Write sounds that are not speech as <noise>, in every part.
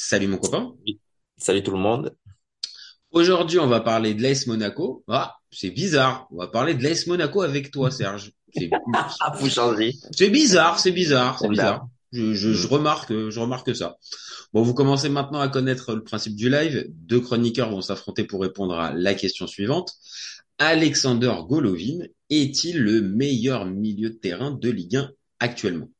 Salut mon copain. Salut tout le monde. Aujourd'hui, on va parler de l'AS Monaco. Ah, c'est bizarre. On va parler de l'AS Monaco avec toi, Serge. C'est <laughs> Ah, bizarre, c'est bizarre, c'est bizarre. Je, je, je remarque, je remarque ça. Bon, vous commencez maintenant à connaître le principe du live. Deux chroniqueurs vont s'affronter pour répondre à la question suivante. Alexander Golovin est-il le meilleur milieu de terrain de Ligue 1 actuellement?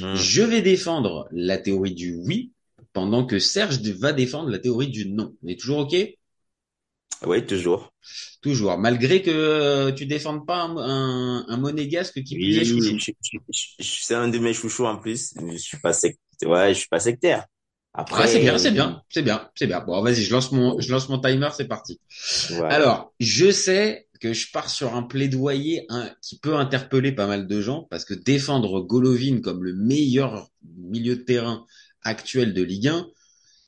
Mmh. Je vais défendre la théorie du oui, pendant que Serge va défendre la théorie du non. On est toujours OK? Oui, toujours. Toujours. Malgré que euh, tu défendes pas un, un, un monégasque qui je- c'est un de mes chouchous en plus. Je suis pas ouais, je suis pas sectaire. Après, Ah, c'est bien, c'est bien, c'est bien, c'est bien. Bon, vas-y, je lance mon, je lance mon timer, c'est parti. Alors, je sais que je pars sur un plaidoyer hein, qui peut interpeller pas mal de gens parce que défendre Golovin comme le meilleur milieu de terrain actuel de Ligue 1,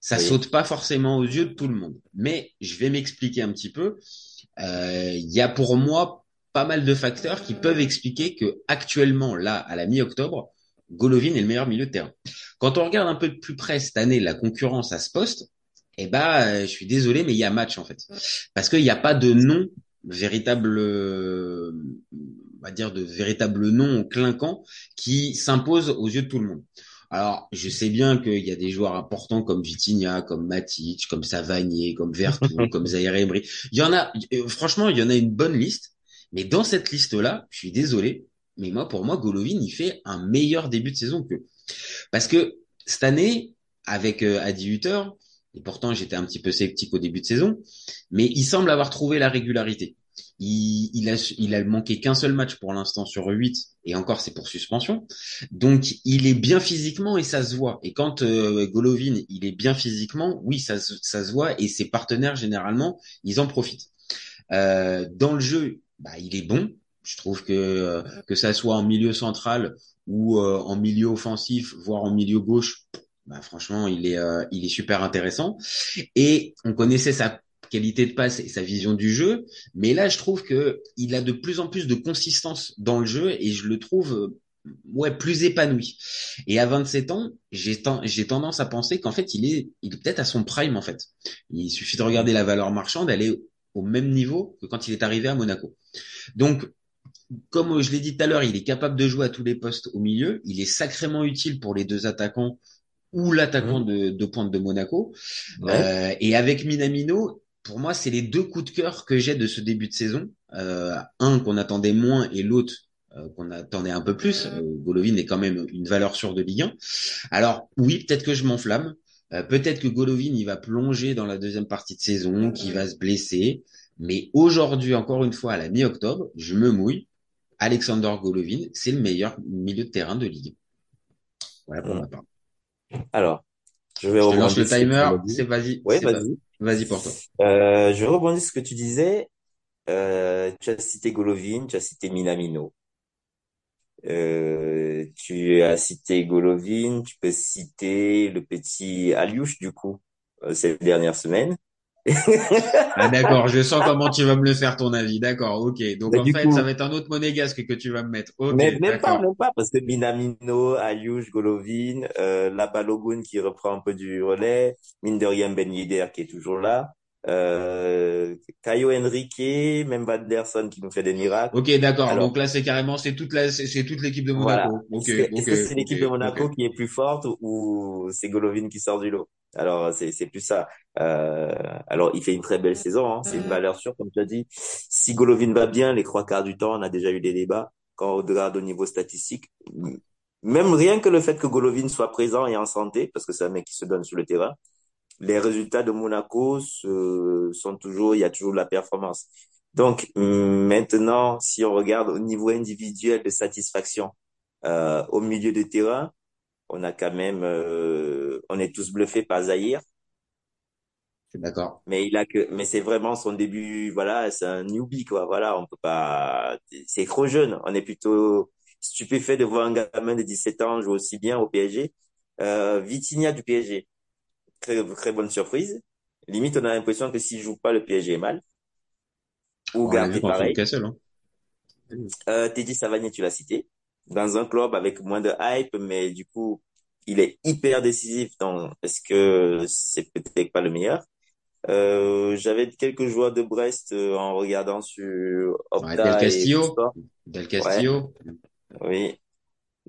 ça Oui. saute pas forcément aux yeux de tout le monde. Mais je vais m'expliquer un petit peu. Euh, Il y a pour moi pas mal de facteurs qui peuvent expliquer que actuellement, là, à la mi-octobre, Golovin est le meilleur milieu de terrain. Quand on regarde un peu de plus près cette année la concurrence à ce poste, eh ben, euh, je suis désolé, mais il y a match en fait, parce qu'il n'y a pas de nom véritable, euh, on va dire de véritable nom clinquant qui s'impose aux yeux de tout le monde. Alors, je sais bien qu'il y a des joueurs importants comme Vitinha, comme Matic, comme Savanier, comme Vertu, <laughs> comme Zaire Emery. Il y en a, euh, franchement, il y en a une bonne liste. Mais dans cette liste-là, je suis désolé, mais moi, pour moi, Golovin, il fait un meilleur début de saison que. Parce que cette année, avec euh, Adi Hutter, et pourtant j'étais un petit peu sceptique au début de saison, mais il semble avoir trouvé la régularité. Il, il a, il a manqué qu'un seul match pour l'instant sur 8, et encore c'est pour suspension. Donc il est bien physiquement et ça se voit. Et quand euh, Golovin, il est bien physiquement, oui, ça, se- ça se voit, et ses partenaires, généralement, ils en profitent. Euh, dans le jeu, bah, il est bon. Je trouve que euh, que ça soit en milieu central ou euh, en milieu offensif, voire en milieu gauche, bah, franchement, il est euh, il est super intéressant. Et on connaissait sa qualité de passe et sa vision du jeu, mais là, je trouve que il a de plus en plus de consistance dans le jeu et je le trouve euh, ouais plus épanoui. Et à 27 ans, j'ai ten- j'ai tendance à penser qu'en fait, il est il est peut-être à son prime en fait. Il suffit de regarder la valeur marchande, elle est au même niveau que quand il est arrivé à Monaco. Donc comme je l'ai dit tout à l'heure, il est capable de jouer à tous les postes au milieu. Il est sacrément utile pour les deux attaquants ou l'attaquant de, de pointe de Monaco. Ouais. Euh, et avec Minamino, pour moi, c'est les deux coups de cœur que j'ai de ce début de saison. Euh, un qu'on attendait moins et l'autre euh, qu'on attendait un peu plus. Euh, Golovin est quand même une valeur sûre de Ligue 1. Alors oui, peut-être que je m'enflamme. Euh, peut-être que Golovin, il va plonger dans la deuxième partie de saison, qu'il va se blesser. Mais aujourd'hui, encore une fois, à la mi-octobre, je me mouille. Alexander Golovin, c'est le meilleur milieu de terrain de Ligue. 1. Voilà pour Mm. ma part. Alors, je vais Je te lance le timer. C'est vas-y. Ouais, vas-y. Vas-y pour toi. Euh, je vais rebondir sur ce que tu disais. Euh, tu as cité Golovin, tu as cité Minamino. Euh, tu as cité Golovin, tu peux citer le petit Aliouche du coup euh, ces dernières semaines. Ah <laughs> d'accord, je sens comment tu vas me le faire ton avis. D'accord, ok. Donc Mais en du fait, coup- ça va être un autre monégasque que tu vas me mettre. Ok, Mais même pas, même pas, parce que Minamino, Ayush, Golovin, euh, qui reprend un peu du relais, mine de rien Ben Yedder qui est toujours là, euh, Caio Henrique, même Van Der Son qui nous fait des miracles. Ok, d'accord. Donc là, c'est carrément, c'est toute la, c'est toute l'équipe de Voilà. Monaco. Ok, Est-ce que ok, est-ce que c'est l'équipe de Monaco qui est plus forte ou c'est Golovin qui sort du lot? Alors, c'est, c'est plus ça. Euh, alors, il fait une très belle saison, hein. C'est une valeur sûre, comme tu as dit. Si Golovin va bien, les trois quarts du temps, on a déjà eu des débats. Quand on regarde au niveau statistique, même rien que le fait que Golovin soit présent et en santé, parce que c'est un mec qui se donne sur le terrain, les résultats de Monaco se- sont toujours, il y a toujours de la performance. Donc, maintenant, si on regarde au niveau individuel de satisfaction, euh, au milieu de terrain, on a quand même, euh, on est tous bluffés par Zahir. D'accord. Mais il a que, mais c'est vraiment son début, voilà, c'est un newbie, quoi. Voilà, on peut pas, c'est trop jeune. On est plutôt stupéfait de voir un gamin de 17 ans jouer aussi bien au PSG. Euh, Vitinha du PSG. Très, très bonne surprise. Limite, on a l'impression que s'il joue pas, le PSG est mal. Ou Gardé pareil. Hein. Euh, Teddy Savanier, tu l'as cité. Dans un club avec moins de hype, mais du coup, il est hyper décisif. Donc, est-ce que c'est peut-être pas le meilleur? Euh, j'avais quelques joueurs de Brest euh, en regardant sur Ouais, Opta Del et Castillo. Sport. Del Castillo. Oui.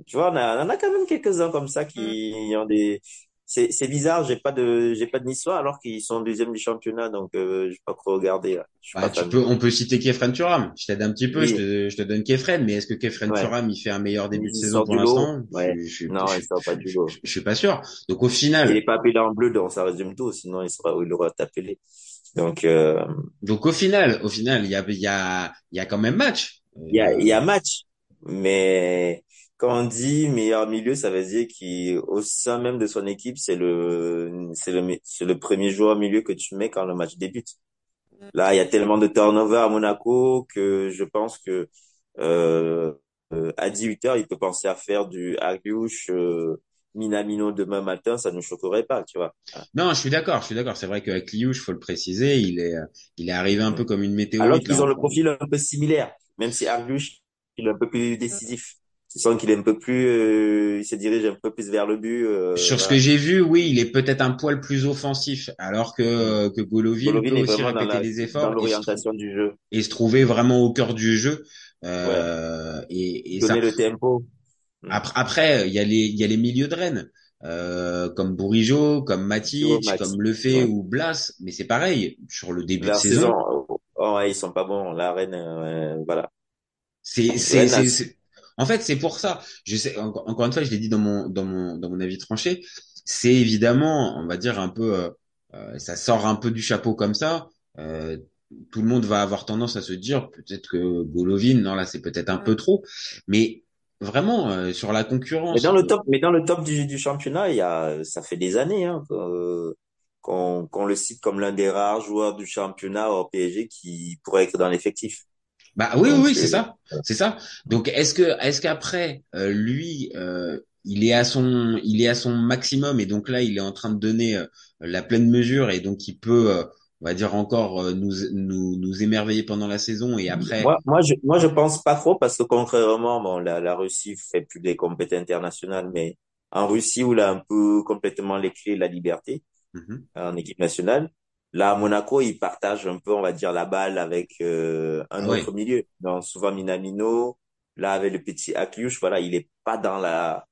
Tu vois, on a, on a quand même quelques-uns comme ça qui ont des. C'est, c'est bizarre, j'ai pas de, j'ai pas de Niçois alors qu'ils sont deuxième du championnat, donc euh, j'ai pas trop regardé. là. Je Bah, pas tu peux, on peut citer Kefren Turam. Je t'aide un petit peu, Oui. je te, je te donne Kefren, mais est-ce que Kefren Ouais. Turam, il fait un meilleur début de Il saison pour l'instant? Ouais. Je, je, Non, je, il sort pas du je, lot. je- je suis pas sûr. Donc au Il final, est pas appelé en bleu, donc ça résume tout, sinon il sera, il aurait appelé. Donc, euh, donc au final, au final, il y a, il y a, il y a quand même match. il y a, il y a Euh, match, mais quand on dit meilleur milieu, ça veut dire qu'au sein même de son équipe, c'est le, c'est le, c'est le premier joueur milieu que tu mets quand le match débute. Là, il y a tellement de turnover à Monaco que je pense que euh, euh, à 18 heures, il peut penser à faire du Agliouche, euh, Minamino demain matin, ça ne nous choquerait pas, tu vois. non, je suis d'accord, je suis d'accord. C'est vrai qu'avec Liouche, faut le préciser, il est, il est arrivé un peu comme une Alors météorite, qu'ils là. ont le profil un peu similaire, même si Agliouche, il est un peu plus décisif. Tu sens qu'il est un peu plus, euh, il se dirige un peu plus vers le but. Euh, Sur ce que j'ai vu, oui, il est peut-être un poil plus offensif, alors que, que Golovin Golovin peut aussi répéter la, les dans efforts et se, trou- l'orientation du jeu. et se trouver vraiment au cœur du jeu. Ouais. Euh, et, et ça, Donner le tempo. Après, après, il y a les, il y a les milieux de Rennes, euh, comme Bourigeau, comme Matic, comme Lefebvre Ouais. ou Blas, mais c'est pareil, sur le début de saison, saison, oh, oh, ils sont pas bons. La Rennes, euh, voilà. c'est, c'est, En fait, c'est pour ça. Je sais, encore, une fois, je l'ai dit dans mon, dans mon, dans mon avis tranché, c'est évidemment, on va dire un peu, euh, euh, ça sort un peu du chapeau comme ça. Euh, tout le monde va avoir tendance à se dire peut-être que Golovin, non là, c'est peut-être un peu trop, mais vraiment euh, sur la Mais concurrence. dans le top, mais dans le top du, du championnat, il y a, ça fait des années, hein, qu'on le cite comme l'un des rares joueurs du championnat au PSG qui pourrait être dans l'effectif. Bah oui, oui, Donc, oui, c'est euh, ça, c'est ça. Donc est-ce que, est-ce qu'après euh, lui, euh, il est à son, il est à son maximum et donc là il est en train de donner euh, la pleine mesure et donc il peut, euh, on va dire encore nous, nous, nous émerveiller pendant la saison et après, Moi, moi, je, moi, je pense pas trop parce que contrairement, bon, la, la Russie fait plus des compétitions internationales, mais en Russie où il a un peu complètement les clés, la liberté Mhm. en équipe nationale. Là, à Monaco, il partage un peu, on va dire, la balle avec euh, un autre milieu. Donc, souvent Minamino, là, avec le petit Akliouche, voilà, il est pas dans la,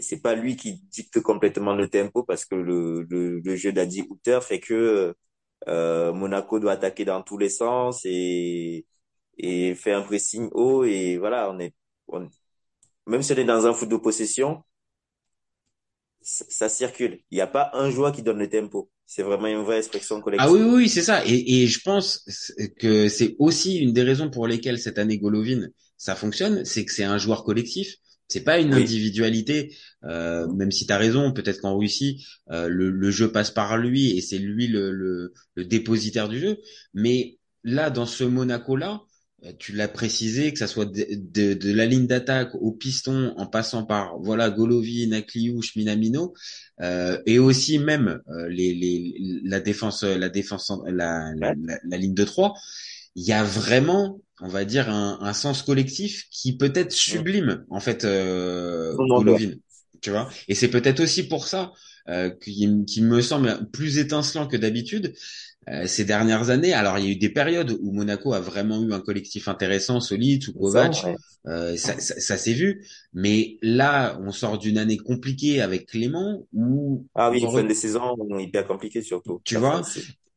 c'est pas lui qui dicte complètement le tempo parce que le, le, le jeu d'Adi Hooter fait que euh, Monaco doit attaquer dans tous les sens et, et faire un pressing haut et voilà, on est, on- même si on est dans un foot de possession, ça, ça circule. Il n'y a pas un joueur qui donne le tempo. C'est vraiment une vraie expression Ah oui, collective. oui, oui, c'est ça. Et, et je pense que c'est aussi une des raisons pour lesquelles cette année Golovin, ça fonctionne, c'est que c'est un joueur collectif. C'est pas une Oui. individualité, euh, même si tu as raison, peut-être qu'en Russie, euh, le, le jeu passe par lui et c'est lui le, le, le dépositaire du jeu. Mais là, dans ce Monaco-là, tu l'as précisé, que ça soit de, de, de la ligne d'attaque au piston, en passant par voilà Golovin, Akliouche, Minamino, euh, et aussi même euh, les, les, la défense, la défense, la, la, la, la ligne de trois, il y a vraiment, on va dire, un, un sens collectif qui peut-être sublime en fait euh, Golovin, tu vois. Et c'est peut-être aussi pour ça euh, qui, qui me semble plus étincelant que d'habitude euh, ces dernières années. Alors il y a eu des périodes où Monaco a vraiment eu un collectif intéressant, solide, sous Ça, Kovac, ouais. euh, ça, ça, ça s'est vu. Mais là, on sort d'une année compliquée avec Clément où Ah oui, on fin de saison hyper compliqué surtout. Tu Ça, vois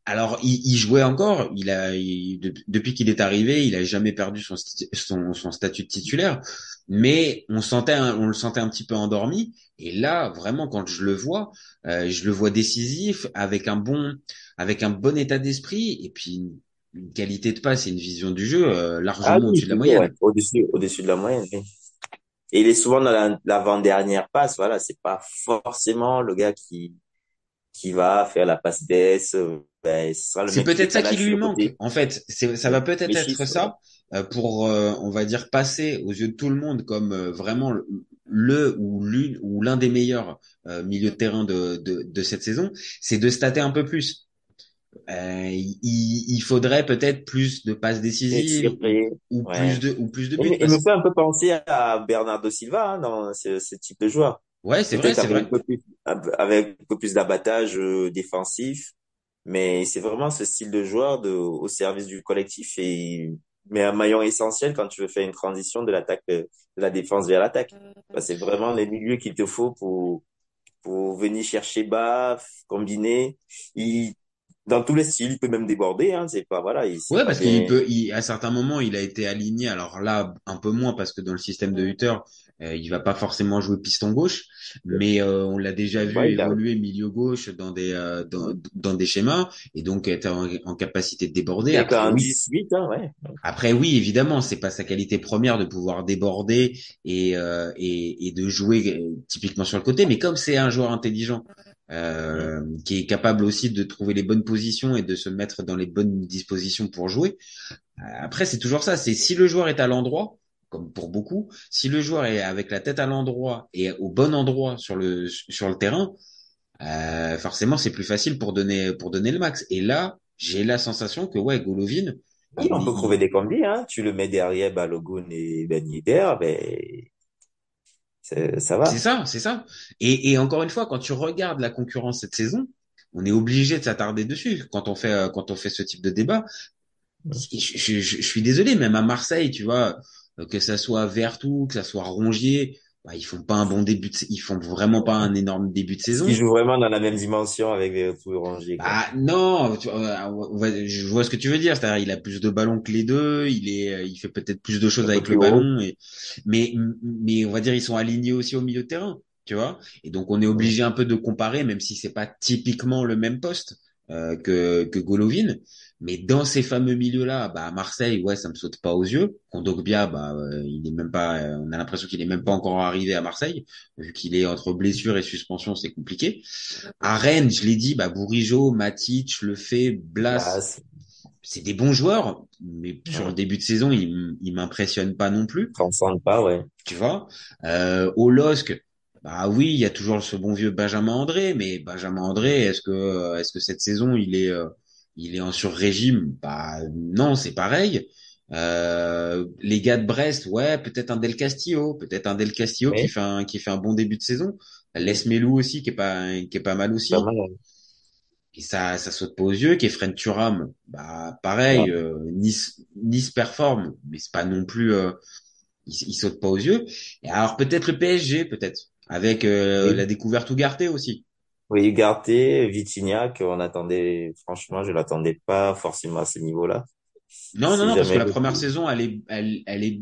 alors, il, il jouait encore. Il a, il- de- depuis qu'il est arrivé, il a jamais perdu son, son, son statut de titulaire. Mais on sentait, un- on le sentait un petit peu endormi. Et là, vraiment, quand je le vois, euh, je le vois décisif, avec un bon, avec un bon état d'esprit, et puis une, une qualité de passe et une vision du jeu euh, Ah largement oui, au-dessus de la moyenne. ouais. Au-dessus, au-dessus de la moyenne, oui. Et il est souvent dans la- l'avant-dernière passe, voilà, c'est pas forcément le gars qui, qui va faire la passe d'ess. euh, Ben, C'est peut-être ça qui lui manque. côté. En fait, ça va peut-être être ça euh, pour, euh, on va dire, passer aux yeux de tout le monde comme euh, vraiment le, ou l'une ou l'un des meilleurs euh, milieux de terrain de, de, de cette saison, c'est de stater un peu plus. Il, il faudrait peut-être plus de passes décisives ou ouais. plus de ou plus de buts. il me fait un peu penser à Bernardo Silva hein, dans ce, ce type de joueur. Ouais, c'est vrai, c'est avec vrai. un peu plus, avec un peu plus d'abattage euh, défensif, mais c'est vraiment ce style de joueur de, au service du collectif et mais un maillon essentiel quand tu veux faire une transition de l'attaque euh, de la défense vers l'attaque. Bah, c'est vraiment les milieux qu'il te faut pour pour venir chercher bas, combiner. Il, dans tous les styles, il peut même déborder. Hein, c'est pas voilà. Il, Ouais, parce qu'il peut, il, à certains moments, il a été aligné. Alors là, un peu moins parce que dans le système de Hutter, euh, il va pas forcément jouer piston gauche, mais euh, on l'a déjà vu Ouais, a- évoluer milieu gauche dans des euh, dans, dans des schémas et donc être en, en capacité de déborder. Après, un oui, 18, hein, ouais. après oui, évidemment, c'est pas sa qualité première de pouvoir déborder et euh, et, et de jouer euh, typiquement sur le côté, mais comme c'est un joueur intelligent euh, qui est capable aussi de trouver les bonnes positions et de se mettre dans les bonnes dispositions pour jouer. Après, c'est toujours ça. C'est si le joueur est à l'endroit, comme pour beaucoup, si le joueur est avec la tête à l'endroit et au bon endroit sur le sur le terrain, euh, forcément, c'est plus facile pour donner pour donner le max. Et là, j'ai la sensation que ouais, Golovin. Oui, on peut trouver des combis, hein. Tu le mets derrière Balogun et Ben Yedder, ben, c'est- ça va. C'est ça, c'est ça. Et, et encore une fois, quand tu regardes la concurrence cette saison, on est obligé de s'attarder dessus quand on fait euh, quand on fait ce type de débat. Je, je- je- je suis désolé, même à Marseille, tu vois, que ça soit Vertou, que ça soit Rongier, bah, ils font pas un bon début, de, ils font vraiment pas un énorme début de saison. qu'ils jouent vraiment dans la même dimension avec Vertu et Rongier. Bah non, tu va- je vois ce que tu veux dire. C'est-à-dire, il a plus de ballons que les deux. Il est, il fait peut-être plus de choses avec le haut. ballon. Et, mais, mais on va dire, ils sont alignés aussi au milieu de terrain, tu vois. Et donc, on est obligé un peu de comparer, même si c'est pas typiquement le même poste euh, que que Golovin. Mais dans ces fameux milieux-là, bah à Marseille, ouais, ça me saute pas aux yeux. Kondogbia, bah euh, il est même pas, euh, on a l'impression qu'il est même pas encore arrivé à Marseille, vu qu'il est entre blessure et suspension, c'est compliqué. À Rennes, je l'ai dit, bah Bourigeau, Matic, Lefebvre, Blas, Blas, c'est des bons joueurs, mais sur Ouais. le début de saison, ils, ils m'impressionnent pas non plus, transcende pas, ouais. tu vois? Euh, au LOSC, bah oui, il y a toujours ce bon vieux Benjamin André, mais Benjamin André, est-ce que est-ce que cette saison il est euh, il est en sur-régime Bah non, c'est pareil. Euh, les gars de Brest, ouais, peut-être un Del Castillo, peut-être un Del Castillo Oui. qui fait un qui fait un bon début de saison. Les Melou aussi qui est pas qui est pas mal aussi. Pas mal, ouais. Et ça, ça saute pas aux yeux. Kefren Turam, bah pareil, Ouais. euh, Nice, Nice performe, mais c'est pas non plus, euh, il, il saute pas aux yeux. Et alors peut-être le PSG, peut-être avec euh, Oui. la découverte Ougarté aussi. Oui, Ugarte, Vitinha, qu'on attendait, franchement, je l'attendais pas forcément à ce niveau-là. Non, Si non, non, parce que la première saison, elle est, elle, elle est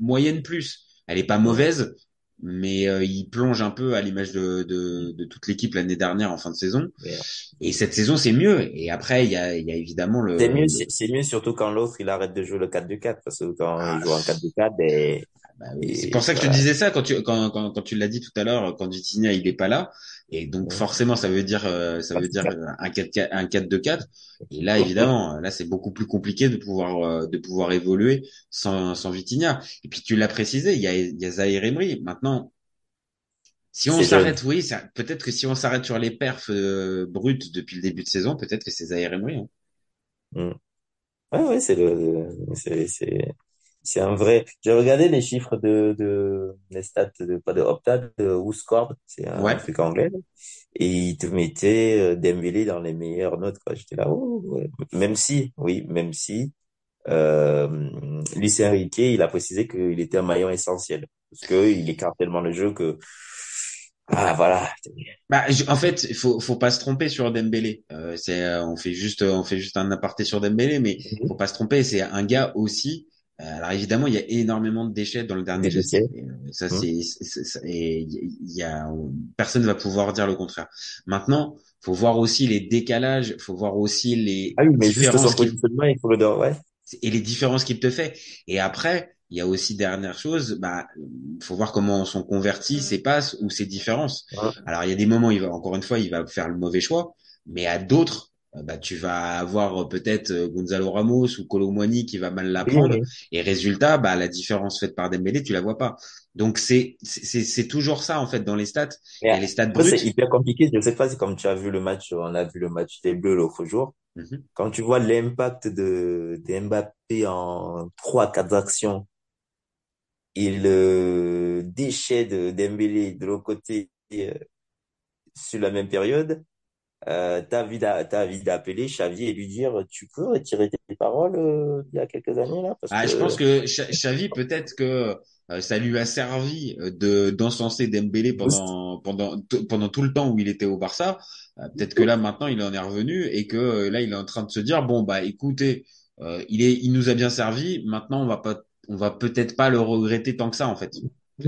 moyenne plus. Elle est pas mauvaise, mais euh, il plonge un peu à l'image de, de, de toute l'équipe l'année dernière en fin de saison. Ouais. Et cette saison, c'est mieux. Et après, il y a, il y a évidemment le. C'est mieux, le- c'est c'est mieux surtout quand l'autre, il arrête de jouer le 4-2-4, parce que quand Ah. il joue en 4-2-4, ben, Bah oui, c'est pour ça que je te disais ça quand tu quand quand, quand tu l'as dit tout à l'heure quand Vitinha il est pas là et donc Ouais. forcément ça veut dire euh, ça veut dire un 4 un 4 2 4 et là évidemment <laughs> là c'est beaucoup plus compliqué de pouvoir euh, de pouvoir évoluer sans sans Vitinha. Et puis tu l'as précisé il y a il y a Zahir Emery. Maintenant si on s'arrête oui peut-être que si on s'arrête sur les perfs euh, brutes depuis le début de saison peut-être que c'est Zahir Emery hein. Ouais, ouais, c'est le, c'est, c'est, un vrai. J'ai regardé les chiffres de, de, les stats de, pas de Opta, de WhoScored, c'est un Ouais. truc anglais, et il te mettait euh, Dembélé dans les meilleures notes, quoi. J'étais là, oh, ouais. Même si, oui, même si, euh, Luis Enrique, il a précisé qu'il était un maillon essentiel. Parce que il écarte tellement le jeu que, ah, voilà. Bah, en fait, il faut, faut pas se tromper sur Dembélé. Euh, c'est, euh, on fait juste, on fait juste un aparté sur Dembélé, mais Mhm. faut pas se tromper. C'est un gars aussi. Euh, alors évidemment, il y a énormément de déchets dans le dernier. Et, euh, ça, Mhm. c'est, c'est- c'est- et il y a, personne va pouvoir dire le contraire. Maintenant, faut voir aussi les décalages. Faut voir aussi les Ah oui, mais juste différences son qu'il- positionnement, il faut le ouais. et les différences qu'il te fait. Et après, il y a aussi dernière chose, bah, faut voir comment sont convertis ces passes ou ces différences. Ouais. Alors il y a des moments, il va encore une fois, il va faire le mauvais choix, mais à d'autres, bah, tu vas avoir euh, peut-être euh, Gonzalo Ramos ou Colomwani qui va mal la Oui, prendre, oui. et résultat, bah, la différence faite par Dembélé, tu la vois pas. Donc c'est c'est c'est toujours ça en fait dans les stats. Et les stats après, c'est hyper compliqué. Je sais pas si comme tu as vu le match, on a vu le match des Bleus l'autre jour. Mhm. Quand tu vois l'impact de, de Mbappé en trois, quatre actions et le déchet de Dembélé de l'autre côté euh, sur la même période, euh, t'as envie d'appeler Xavi et lui dire, tu peux retirer tes paroles euh, il y a quelques années là, parce Ah, je pense que Xa- Xavi peut-être que euh, ça lui a servi euh, de d'encenser Dembélé pendant pendant pendant tout le temps où il était au Barça. Euh, peut-être que là maintenant il en est revenu et que euh, là il est en train de se dire bon bah écoutez euh, il est il nous a bien servi maintenant on va pas on va peut-être pas le regretter tant que ça en fait.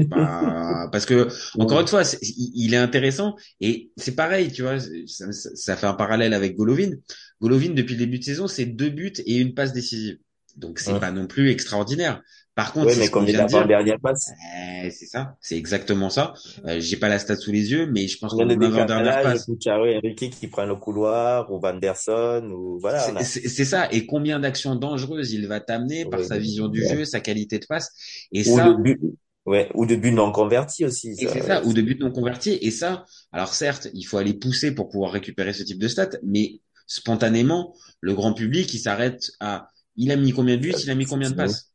Pas parce que encore une fois il est intéressant et c'est pareil tu vois ça, fait un parallèle avec Golovin. Golovin depuis le début de saison c'est deux buts et une passe décisive. Donc c'est Ouais. pas non plus extraordinaire. Par contre, Ouais, c'est mais comme il a dernière passe, Eh, c'est ça, c'est exactement ça. Euh, j'ai pas la stat sous les yeux, mais je pense qu'on avait en dernière passe. Enrique qui prennent le couloir, ou Van der Son, ou voilà, C'est a. ça. Et combien d'actions dangereuses il va t'amener par sa vision du jeu, sa qualité de passe. Et Ou ça, but, ouais, ou de but non converti aussi, et c'est ça, ou de buts non convertis. Et ça, alors certes, il faut aller pousser pour pouvoir récupérer ce type de stats, mais spontanément, le grand public, il s'arrête à, il a mis combien de buts, il a mis combien de passes.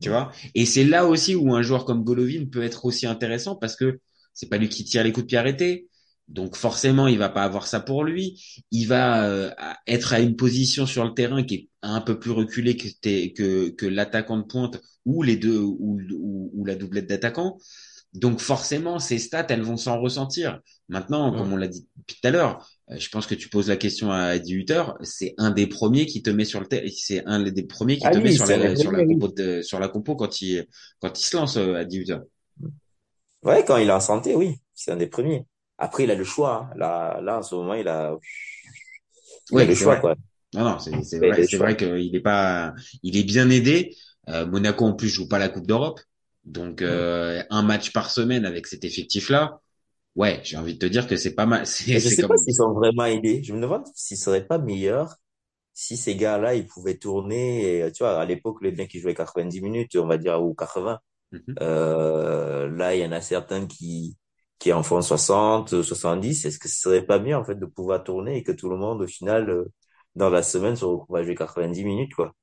Tu vois? Et c'est là aussi où un joueur comme Golovin peut être aussi intéressant parce que c'est pas lui qui tire les coups de pied arrêtés. Donc forcément, il va pas avoir ça pour lui. Il va euh, être à une position sur le terrain qui est un peu plus reculée que, t'es- que, que l'attaquant de pointe ou les deux ou, ou, ou la doublette d'attaquants. Donc forcément, ces stats, elles vont s'en ressentir. Maintenant, comme on l'a dit tout à l'heure, euh, je pense que tu poses la question à 18 heures, c'est un des premiers qui te met sur le terrain, c'est un des premiers qui Ah te oui, met sur la, sur compo de- sur la compo quand il quand il se lance euh, à 18 heures. Ouais, quand il est en santé, oui, c'est un des premiers. Après, il a le choix. hein. Là, là, en ce moment, il a, il a Oui, le choix, vrai. quoi. Non, non, c'est a vrai, qu'il est pas, il est bien aidé. Euh, Monaco en plus joue pas la Coupe d'Europe, donc euh, un match par semaine avec cet effectif-là, ouais, j'ai envie de te dire que c'est pas mal. <laughs> Je sais pas s'ils sont vraiment aidés. Je me demande s'ils seraient pas meilleurs si ces gars-là, ils pouvaient tourner. Et, tu vois, à l'époque, les mecs qui jouaient 90 minutes, on va dire, ou 80. Mhm. Euh, là, il y en a certains qui, qui en font 60, 70. Est-ce que ce serait pas mieux, en fait, de pouvoir tourner et que tout le monde, au final, euh, dans la semaine, se retrouve à jouer 90 minutes, quoi?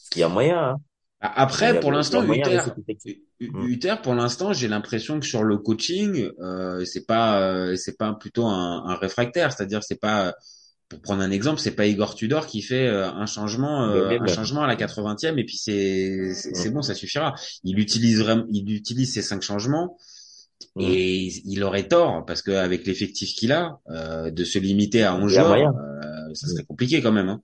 Parce qu'il y a moyen, hein. Après, pour l'instant, Uther, cette équipe. U- Mm. Uther, pour l'instant, j'ai l'impression que sur le coaching, euh, c'est pas, euh, c'est pas plutôt un, un réfractaire, c'est-à-dire c'est pas, pour prendre un exemple, c'est pas Igor Tudor qui fait euh, un changement, euh, un changement à la 80e et puis c'est, c'est c'est Mm. bon, ça suffira. Il utilise vraiment, il utilise ces cinq changements. Et il aurait tort parce qu'avec l'effectif qu'il a, euh, de se limiter à 11 Il y a joueurs, euh, ça Mm. serait compliqué quand même. Hein.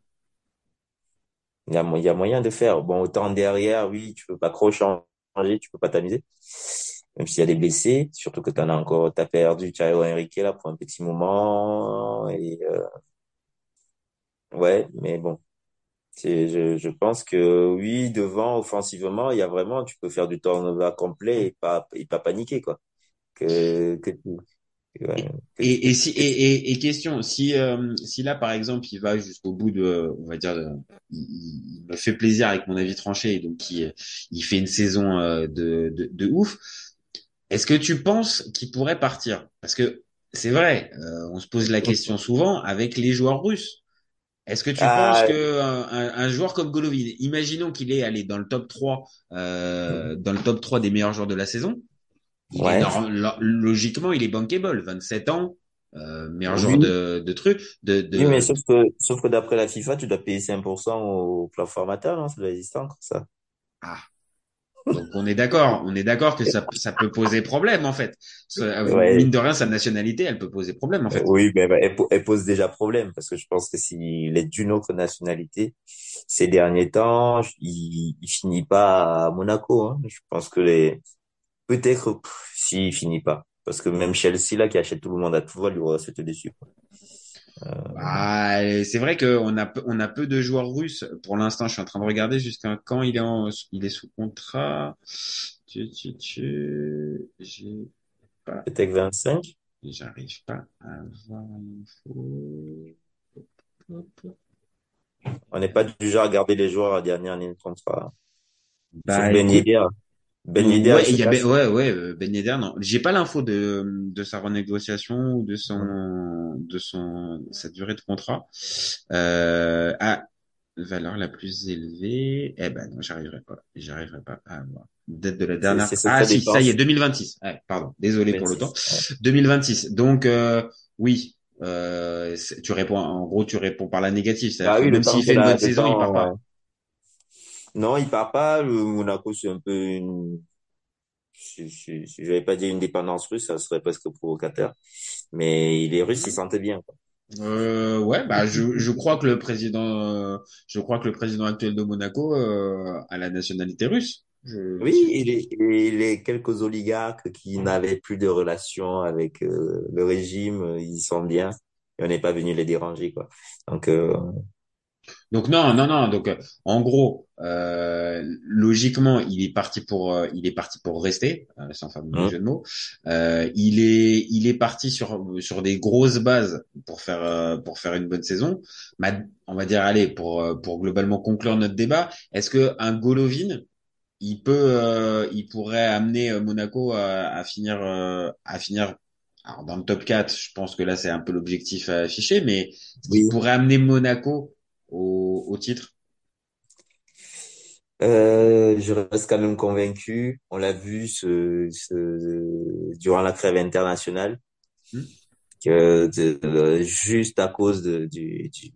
Il y a, il y a moyen de faire. Bon, autant derrière, oui, tu peux pas trop changer, tu peux pas t'amuser. Même s'il y a des blessés, surtout que t'en as encore, t'as perdu Thiago Henrique là pour un petit moment. Et, euh, ouais, mais bon. Je, je pense que oui, devant, offensivement, il y a vraiment, tu peux faire du turnover complet et pas, et pas paniquer, quoi. Que, que ouais, Et, et si et, et, et question, si euh, si là par exemple il va jusqu'au bout de, on va dire, de- il, il me fait plaisir avec mon avis tranché, et donc il, il fait une saison euh, de, de de ouf. Est-ce que tu penses qu'il pourrait partir? Parce que c'est vrai, euh, on se pose la question souvent avec les joueurs russes. Est-ce que tu penses Ah, que un, un- un joueur comme Golovin, imaginons qu'il est allé dans le top 3 euh, dans le top 3 des meilleurs joueurs de la saison, il ouais. logiquement, il est bankable, 27 ans, euh, meilleur Oui. joueur de, de trucs, de, Oui, mais de, sauf que, sauf que d'après la FIFA, tu dois payer 5% au plan formateur, non? Ça doit exister encore, ça. ah. Donc on est d'accord, on est d'accord que ça, ça peut poser problème en fait. Euh, Ouais. Mine de rien, sa nationalité, elle peut poser problème en fait. Oui, mais elle, po- elle pose déjà problème parce que je pense que s'il est d'une autre nationalité, ces derniers temps, il, il finit pas à Monaco. Hein. Je pense que les peut-être s'il finit pas, parce que même Chelsea là qui achète tout le monde à tout va lui aura. Ah, et c'est vrai qu'on a, peu- on a peu de joueurs russes. Pour l'instant, je suis en train de regarder jusqu'à quand il est en, il est sous contrat. Tu, tu, tu, j'ai pas, Peut-être 25. j'arrive pas à avoir l'info. On n'est pas du genre à garder les joueurs à dernière ligne de contrat. Bah, Sauf Ben Yedder. Ouais, il y a Ben- ouais, ouais, euh, Ben Yedder, non. J'ai pas l'info de, de sa renégociation ou de son, de son, sa durée de contrat. Euh, ah, valeur la plus élevée. Eh ben, non, j'arriverai pas. J'arriverai pas à avoir. Date de la dernière. Ah, si, ça y est, 2026. Ouais, pardon. Désolé pour le temps. 26, ouais. 2026. Donc, euh, oui. Euh, tu réponds, en gros, tu réponds par la négative. Ah oui, même s'il fait une bonne saison, il temps, part pas. Non, il part pas. Le Monaco, c'est un peu une, je, je, je vais pas dire une dépendance russe, ça serait presque provocateur. Mais il est russe, il sentait bien. quoi. Euh, ouais, bah je, je crois que le président, euh, je crois que le président actuel de Monaco euh, a la nationalité russe. Je, Oui, et les, et les quelques oligarques qui n'avaient plus de relation avec euh, le régime, ils sont bien. Et on n'est pas venu les déranger, quoi. Donc, Donc non, non, non. Donc euh, en gros, euh, logiquement, il est parti pour, euh, il est parti pour rester, euh, sans faire de Hein. jeu de mots. Euh, il est, il est parti sur sur des grosses bases pour faire euh, pour faire une bonne saison. On va dire, allez, pour pour globalement conclure notre débat, est-ce que un Golovin, il peut, euh, il pourrait amener Monaco à, à finir à finir alors dans le top 4, je pense que là c'est un peu l'objectif à afficher, mais Oui. pourrait amener Monaco au, au titre? Euh, je reste quand même convaincu. On l'a vu ce, ce, durant la trêve internationale Hmm. que de- de- juste à cause de, du, du,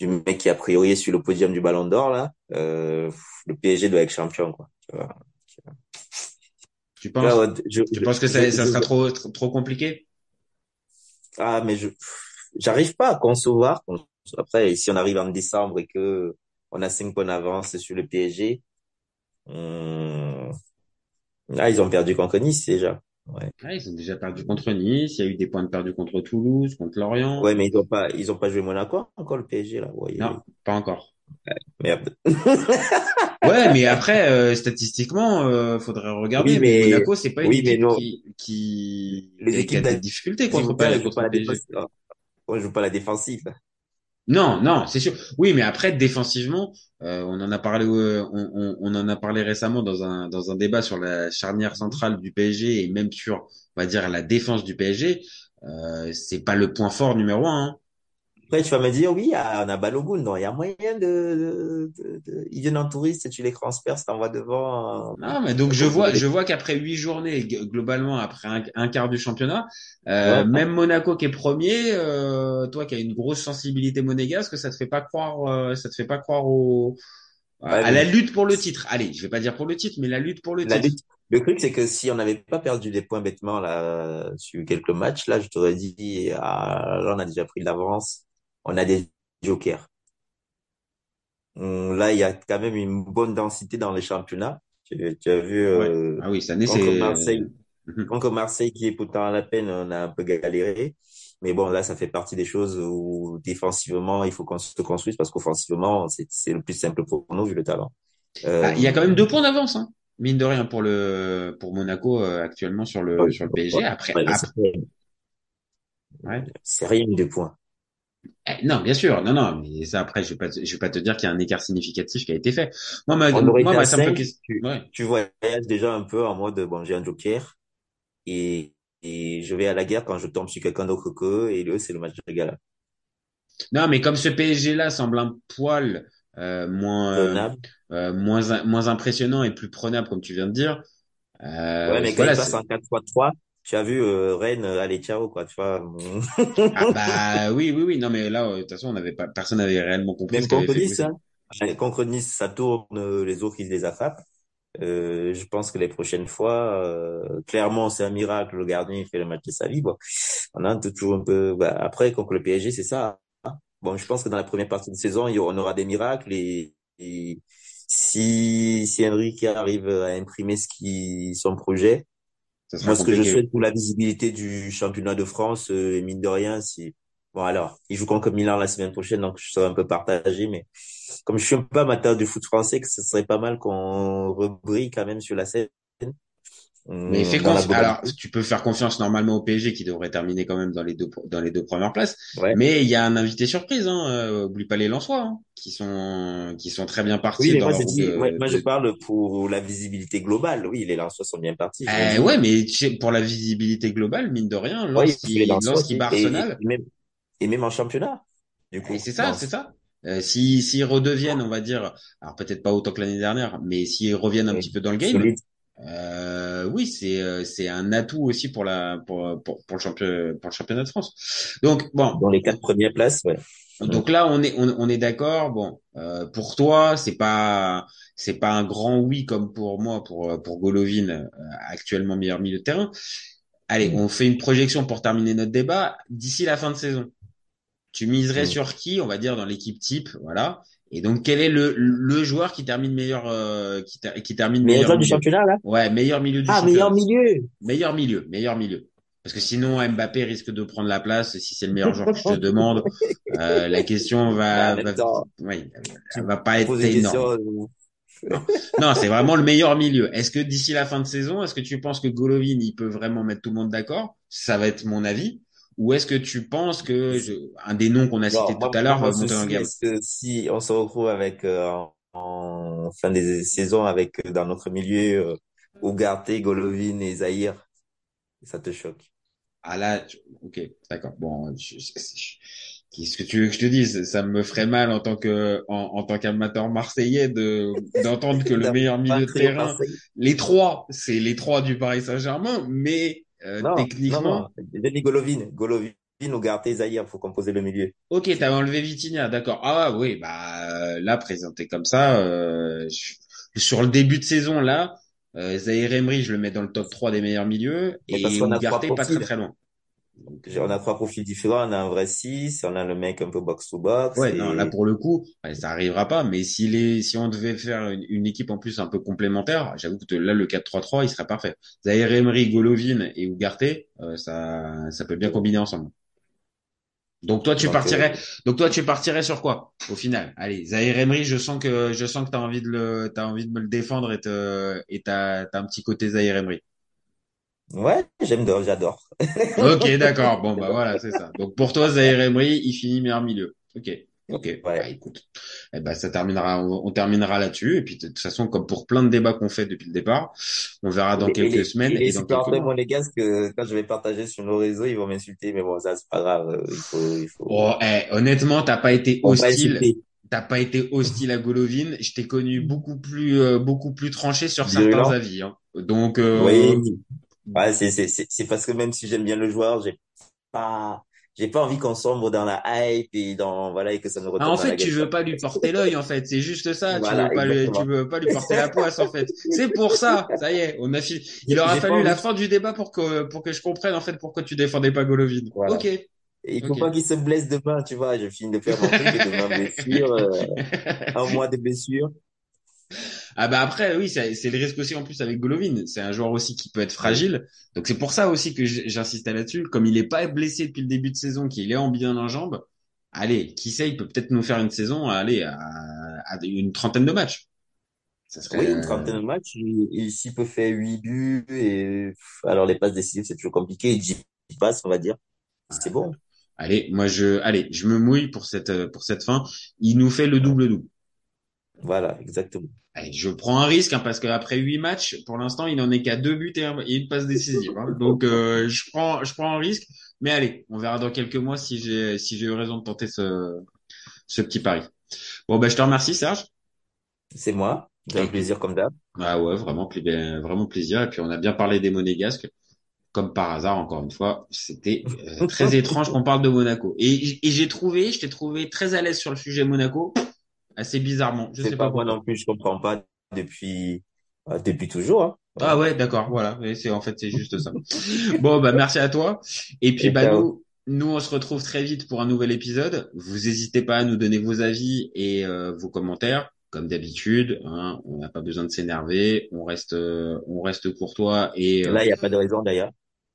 du mec qui a priori est sur le podium du Ballon d'Or là, euh, le PSG doit être champion quoi. Tu vois. Tu penses, ouais, je- tu je- penses que ça, je- ça sera trop, trop, trop compliqué? Ah mais je j'arrive pas à concevoir. qu'on- Après si on arrive en décembre et que on a cinq points d'avance sur le PSG, là ils ont perdu contre Nice déjà. Ouais. Ils ont déjà perdu contre Nice, il y a eu des points de perdu contre Toulouse, contre Lorient. Ouais, mais ils ont pas, ils ont pas joué Monaco encore le PSG là. Ouais, Non, pas encore. merde. <laughs> Ouais, mais après, euh, statistiquement, euh, faudrait regarder. Oui, mais, Monaco, c'est pas une oui, équipe non. qui, qui, Les qui a- qui a équipes des difficultés contre, pas, joue contre pas la ah. Ouais, je joue pas la défensive. Non, non, c'est sûr. Oui, mais après défensivement, euh, on en a parlé, euh, on, en a parlé récemment dans un dans un débat sur la charnière centrale du PSG et même sur, on va dire, la défense du PSG. Euh, c'est pas le point fort numéro un. hein. Après, tu vas me dire, oui, on a Balogun. Non, il y a moyen de, de, de, ils viennent en touriste et tu les transperces, t'envoies devant. euh, Non, mais donc je vois, je vois qu'après huit journées, globalement après un, un quart du championnat, euh, Ouais. même Monaco qui est premier, euh, toi qui as une grosse sensibilité monégasque, ça te fait pas croire, euh, ça te fait pas croire au à, Ouais, la lutte pour le titre. Allez, je vais pas dire pour le titre, mais la lutte pour le La titre. lutte- Le truc, c'est que si on n'avait pas perdu des points bêtement là, sur quelques matchs, là, je t'aurais dit, ah, là, on a déjà pris de l'avance. On a des jokers. Là, il y a quand même une bonne densité dans les championnats. Tu, tu as vu, euh, Ah oui, année contre. Marseille, Mhm. contre Marseille qui est pourtant à la peine, on a un peu galéré. Mais bon, là, ça fait partie des choses où défensivement, il faut qu'on se construise parce qu'offensivement, c'est, le plus simple pour nous vu le talent. Euh, Ah, il y a quand même deux points d'avance, hein. Mine de rien pour le pour Monaco euh, actuellement sur le Ouais, sur le PSG. ouais. Après, ouais, après- c'est, ouais. c'est rien deux points. Eh, non, bien sûr, non, non, mais ça après, je vais pas, te- je vais pas te dire qu'il y a un écart significatif qui a été fait. Moi, ma, moi, ma simple question, tu, ouais. tu voyages déjà un peu en mode, bon, j'ai un joker et, et je vais à la guerre quand je tombe sur quelqu'un d'autre qu'eux et eux, c'est le match de gala. Non, mais comme ce PSG-là semble un poil euh, moins euh, euh, moins in- moins impressionnant et plus prenable, comme tu viens de dire. Ouais, mais quand voilà, il passe en 4-3-3, tu as vu euh, Rennes, euh, allez, ciao, quoi, tu vois. ah bah <laughs> oui, oui, oui. Non, mais là, euh, de toute façon, on avait pas, personne n'avait réellement compris Même contre Nice, hein. Contre Nice, ça tourne, euh, les autres, ils les attrapent. Euh, je pense que les prochaines fois, euh, clairement, c'est un miracle. Le gardien, il fait le match de sa vie. Bon, on a toujours un peu. bah, après, contre le PSG, c'est ça. hein. Bon, je pense que dans la première partie de saison, on aura des miracles et, et si si Enrique arrive à imprimer ce qui son projet, moi, ce que je souhaite pour la visibilité du championnat de France, euh, mine de rien, c'est Bon, alors, il joue contre Milan la semaine prochaine, donc je serai un peu partagé, mais comme je suis un peu amateur du foot français, que ce serait pas mal qu'on rebrille quand même sur la scène. Mais fais Dans la confiance. Alors, tu peux faire confiance normalement au PSG qui devrait terminer quand même dans les deux dans les deux premières places. Ouais. Mais il y a un invité surprise. Hein. euh, oublie pas les Lensois hein, qui sont qui sont très bien partis Oui, dans moi leur je de- ouais, moi parle pour la visibilité globale. Oui, les Lensois sont bien partis. Euh, ouais, mais pour la visibilité globale, mine de rien, Ouais, lorsqu'il les Lensois aussi. bat Et- Arsenal, et, même, et même en championnat, du coup. et c'est ça, Lens. c'est ça. Euh, si s'ils redeviennent, on va dire, alors peut-être pas autant que l'année dernière, mais s'ils reviennent un Oui. petit peu dans le game, Solide. Euh, oui, c'est euh, c'est un atout aussi pour la pour pour, pour le championnat pour le championnat de France. Donc bon, Dans les quatre premières places, ouais. donc là on est on, on est d'accord. Bon, euh, pour toi c'est pas c'est pas un grand oui comme pour moi pour pour Golovin euh, actuellement meilleur milieu de terrain. Allez, Mm. on fait une projection pour terminer notre débat d'ici la fin de saison. Tu miserais Mm. sur qui, on va dire dans l'équipe type, voilà. Et donc quel est le le joueur qui termine meilleur euh, qui, ter- qui termine Meilleur meilleur joueur du championnat, là? Ouais, meilleur milieu du Ah, championnat. meilleur milieu! Meilleur milieu, meilleur milieu. Parce que sinon, Mbappé risque de prendre la place si c'est le meilleur joueur que je te demande. <laughs> Euh, la question va, même va, elle va pas être énorme. questions, Non, c'est vraiment le meilleur <laughs> milieu. Est-ce que d'ici la fin de saison, est-ce que tu penses que Golovin, il peut vraiment mettre tout le monde d'accord? Ça va être mon avis. Ou est-ce que tu penses que je- un des noms qu'on a cité tout à l'heure va mon monter en gamme? est-ce que si on se retrouve avec, euh, en, fin des saisons avec, euh, dans notre milieu, euh, Ugarte, Golovin et Zahir, ça te choque? Ah là, ok, d'accord. Bon, je- qu'est-ce que tu veux que je te dise? Ça me ferait mal en tant que, en, en tant qu'amateur marseillais de, d'entendre que le meilleur milieu de terrain, les trois, c'est les trois du Paris Saint-Germain, mais euh, Non, techniquement, dit Golovin. Golovin, Ugarte, Zahir, faut composer le milieu. ok, t'as enlevé Vitinha, d'accord. Ah oui, bah euh, là présenté comme ça, euh, je- sur le début de saison là, euh, Zahir Emery, je le mets dans le top 3 des meilleurs milieux et Ugarte pas très très loin. Donc, On a trois profils différents. On a un vrai 6, on a le mec un peu box to box. Ouais, et... non, là pour le coup, ça arrivera pas. Mais s'il est, si on devait faire une, une équipe en plus un peu complémentaire, j'avoue que là le 4-3-3, il serait parfait. Zahir Emery, Golovin et Ugarte, euh, ça, ça peut bien combiner ensemble. Donc toi tu Donc, partirais, euh, donc toi tu partirais sur quoi au final? Allez, Zahir Emery, je sens que je sens que t'as envie de le, t'as envie de me le défendre et te, et t'as, t'as un petit côté Zahir Emery. Ouais, j'aime, j'adore. <laughs> Ok, d'accord. Bon <laughs> bah voilà, c'est ça. Donc pour toi Zahir Emery, il finit meilleur milieu. Ok. Ok, bah, écoute, eh ben, ça terminera, on, on terminera là-dessus. Et puis de toute façon, comme pour plein de débats qu'on fait depuis le départ, on verra dans Et- quelques les- semaines et les et dans quelques mois. monégasques, que quand je vais partager sur nos réseaux, ils vont m'insulter, mais bon, ça, c'est pas grave. Il faut, il faut. Oh, eh, honnêtement, t'as pas été On hostile. T'as pas été hostile à Golovin. Je t'ai connu beaucoup plus, euh, beaucoup plus tranché sur certains avis. Hein. Donc, euh, Oui. Ouais, c'est, c'est, c'est, c'est parce que même si j'aime bien le joueur, j'ai pas, j'ai pas envie qu'on sombre dans la hype et dans, voilà, et que ça nous retombe Ah, en dans la fait, tu veux pas lui porter l'œil, en fait. C'est juste ça. Voilà, tu veux pas lui, tu veux pas lui porter la poisse, en fait. C'est pour ça. Ça y est, on a fini. Il aura J'ai fallu la fin du débat pour que, pour que je comprenne, en fait, pourquoi tu défendais pas Golovin. Voilà. Ok. Et il faut pas qu'il se blesse demain, tu vois. Je finis de faire mon truc et demain blessure, euh, <laughs> un mois de blessure. Ah bah après oui c'est le risque aussi en plus avec Golovin c'est un joueur aussi qui peut être fragile donc c'est pour ça aussi que j- j'insistais là-dessus comme il est pas blessé depuis le début de saison qu'il est en bien en jambes allez qui sait il peut peut-être nous faire une saison allez à, à une trentaine de matchs ça serait Oui, une trentaine de matchs. Il, il s'il peut faire huit buts et, alors les passes décisives, c'est toujours compliqué. Et 10 passes, on va dire. C'est bon. allez moi je allez je me mouille pour cette euh, pour cette fin il nous fait le double double Voilà, exactement. Allez, je prends un risque hein, parce qu'après huit matchs, pour l'instant, il n'en est qu'à deux buts et, un- et une passe décisive. hein. Donc, euh, je prends, je prends un risque. Mais allez, on verra dans quelques mois si j'ai, si j'ai eu raison de tenter ce, ce petit pari. Bon, ben, je te remercie, Serge. C'est moi. C'est un Avec- plaisir comme d'hab. Ah ouais, vraiment, ben, vraiment plaisir. Et puis, on a bien parlé des monégasques. Comme par hasard, encore une fois, c'était euh, <laughs> très étrange qu'on parle de Monaco. Et j'ai trouvé, je t'ai trouvé très à l'aise sur le sujet Monaco, assez bizarrement. Je sais pas pas moi non plus, je comprends pas depuis, euh, depuis toujours, hein. Ah ouais, d'accord, voilà. C'est en fait c'est juste ça. <laughs> Bon bah merci à toi. Et puis Et bah nous nous on se retrouve très vite pour un nouvel épisode. Vous n'hésitez pas à nous donner vos avis et euh, vos commentaires comme d'habitude. Hein, on n'a pas besoin de s'énerver. On reste euh, on reste courtois et euh, Là, il n'y a pas de raison d'ailleurs.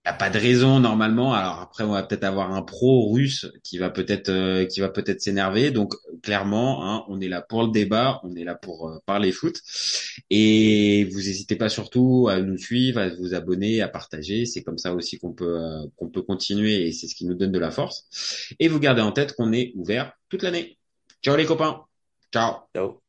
A pas de raison normalement. Alors après, on va peut-être avoir un pro russe qui va peut-être euh, qui va peut-être s'énerver. Donc clairement, hein, on est là pour le débat, on est là pour euh, parler foot. Et vous n'hésitez pas surtout à nous suivre, à vous abonner, à partager. C'est comme ça aussi qu'on peut euh, qu'on peut continuer et c'est ce qui nous donne de la force. Et vous gardez en tête qu'on est ouvert toute l'année. Ciao les copains. Ciao. Ciao.